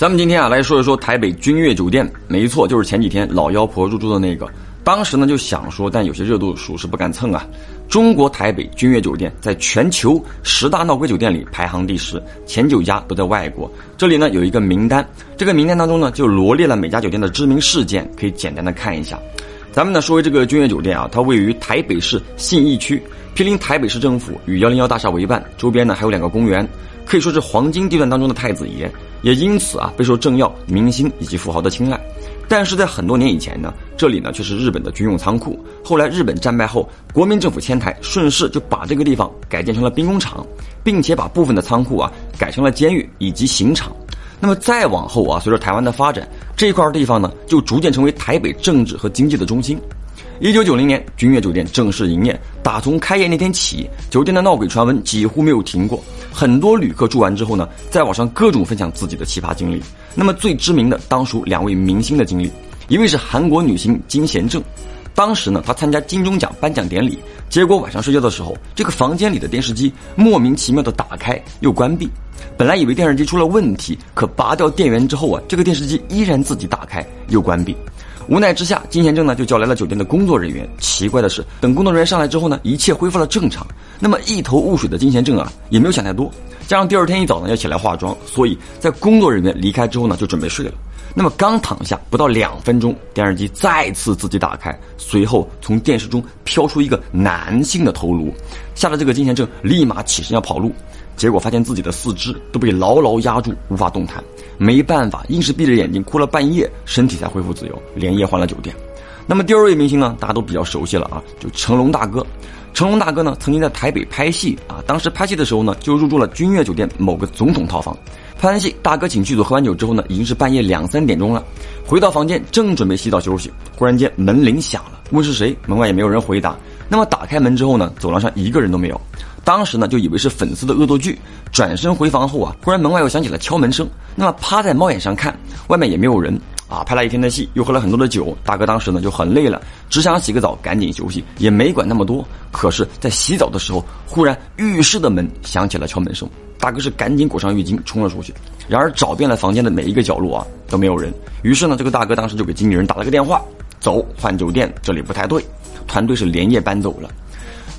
咱们今天啊来说一说台北君悦酒店，没错，就是前几天老妖婆入住的那个。当时呢就想说，但有些热度属实不敢蹭啊。中国台北君悦酒店在全球十大闹鬼酒店里排行第十，前九家都在外国。这里呢有一个名单，这个名单当中呢就罗列了每家酒店的知名事件，可以简单的看一下。咱们呢说回这个君悦酒店啊，它位于台北市信义区，毗邻台北市政府与幺零幺大厦为伴，周边呢还有两个公园。可以说是黄金地段当中的太子爷，也因此啊备受政要、明星以及富豪的青睐。但是在很多年以前呢，这里呢却是日本的军用仓库。后来日本战败后，国民政府迁台，顺势就把这个地方改建成了兵工厂，并且把部分的仓库啊改成了监狱以及刑场。那么再往后啊，随着台湾的发展，这块地方呢就逐渐成为台北政治和经济的中心。一九九零年，君悦酒店正式营业。打从开业那天起，酒店的闹鬼传闻几乎没有停过。很多旅客住完之后呢，在网上各种分享自己的奇葩经历。那么最知名的当属两位明星的经历，一位是韩国女星金贤正。当时呢，他参加金钟奖颁奖典礼，结果晚上睡觉的时候，这个房间里的电视机莫名其妙的打开又关闭。本来以为电视机出了问题，可拔掉电源之后啊，这个电视机依然自己打开又关闭。无奈之下，金贤正呢就叫来了酒店的工作人员。奇怪的是，等工作人员上来之后呢，一切恢复了正常。那么一头雾水的金贤正啊，也没有想太多。加上第二天一早呢要起来化妆，所以在工作人员离开之后呢，就准备睡了。那么刚躺下不到两分钟，电视机再次自己打开，随后从电视中飘出一个男性的头颅，吓得这个金贤正立马起身要跑路。结果发现自己的四肢都被牢牢压住，无法动弹，没办法，硬是闭着眼睛哭了半夜，身体才恢复自由，连夜换了酒店。那么第二位明星呢，大家都比较熟悉了啊，就成龙大哥。成龙大哥呢，曾经在台北拍戏啊，当时拍戏的时候呢，就入住了君悦酒店某个总统套房。拍完戏，大哥请剧组喝完酒之后呢，已经是半夜两三点钟了，回到房间正准备洗澡休息，忽然间门铃响了，问是谁，门外也没有人回答。那么打开门之后呢，走廊上一个人都没有。当时呢，就以为是粉丝的恶作剧，转身回房后啊，忽然门外又响起了敲门声。那么趴在猫眼上看，外面也没有人啊。拍了一天的戏，又喝了很多的酒，大哥当时呢就很累了，只想洗个澡赶紧休息，也没管那么多。可是，在洗澡的时候，忽然浴室的门响起了敲门声，大哥是赶紧裹上浴巾冲了出去。然而找遍了房间的每一个角落啊，都没有人。于是呢，这个大哥当时就给经纪人打了个电话，走，换酒店，这里不太对。团队是连夜搬走了。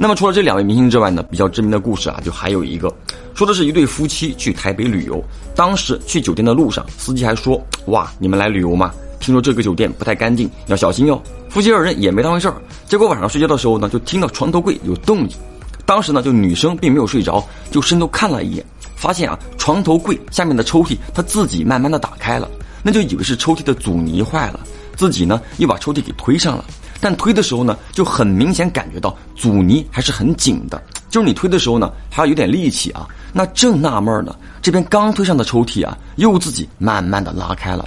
那么除了这两位明星之外呢，比较知名的故事啊，就还有一个，说的是一对夫妻去台北旅游，当时去酒店的路上，司机还说：“哇，你们来旅游吗？听说这个酒店不太干净，要小心哟。”夫妻二人也没当回事儿。结果晚上睡觉的时候呢，就听到床头柜有动静，当时呢，就女生并没有睡着，就伸头看了一眼，发现啊，床头柜下面的抽屉它自己慢慢的打开了，那就以为是抽屉的阻尼坏了，自己呢又把抽屉给推上了。但推的时候呢，就很明显感觉到阻尼还是很紧的，就是你推的时候呢，还要有点力气啊。那正纳闷呢，这边刚推上的抽屉啊，又自己慢慢的拉开了。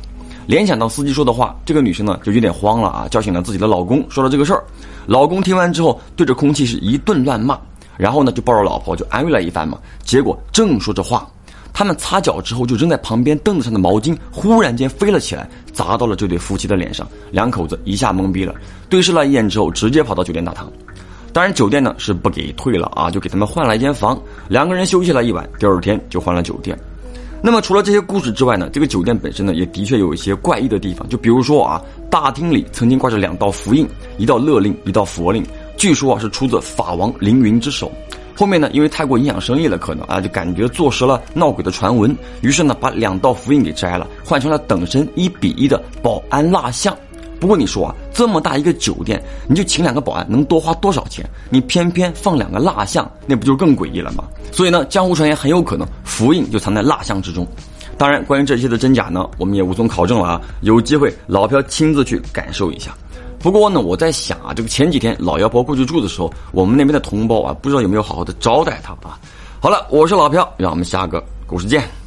联想到司机说的话，这个女生呢就有点慌了啊，叫醒了自己的老公，说了这个事儿。老公听完之后，对着空气是一顿乱骂，然后呢就抱着老婆就安慰了一番嘛。结果正说着话。他们擦脚之后，就扔在旁边凳子上的毛巾忽然间飞了起来，砸到了这对夫妻的脸上，两口子一下懵逼了，对视了一眼之后，直接跑到酒店大堂。当然，酒店呢是不给退了啊，就给他们换了一间房，两个人休息了一晚，第二天就换了酒店。那么除了这些故事之外呢，这个酒店本身呢也的确有一些怪异的地方，就比如说啊，大厅里曾经挂着两道符印，一道勒令，一道佛令，据说啊是出自法王凌云之手。后面呢，因为太过影响生意了，可能啊就感觉坐实了闹鬼的传闻，于是呢把两道符印给摘了，换成了等身一比一的保安蜡像。不过你说啊，这么大一个酒店，你就请两个保安，能多花多少钱？你偏偏放两个蜡像，那不就更诡异了吗？所以呢，江湖传言很有可能符印就藏在蜡像之中。当然，关于这些的真假呢，我们也无从考证了啊。有机会老朴亲自去感受一下。不过呢，我在想啊，这个前几天老妖婆过去住的时候，我们那边的同胞啊，不知道有没有好好的招待她啊。好了，我是老朴，让我们下个故事见。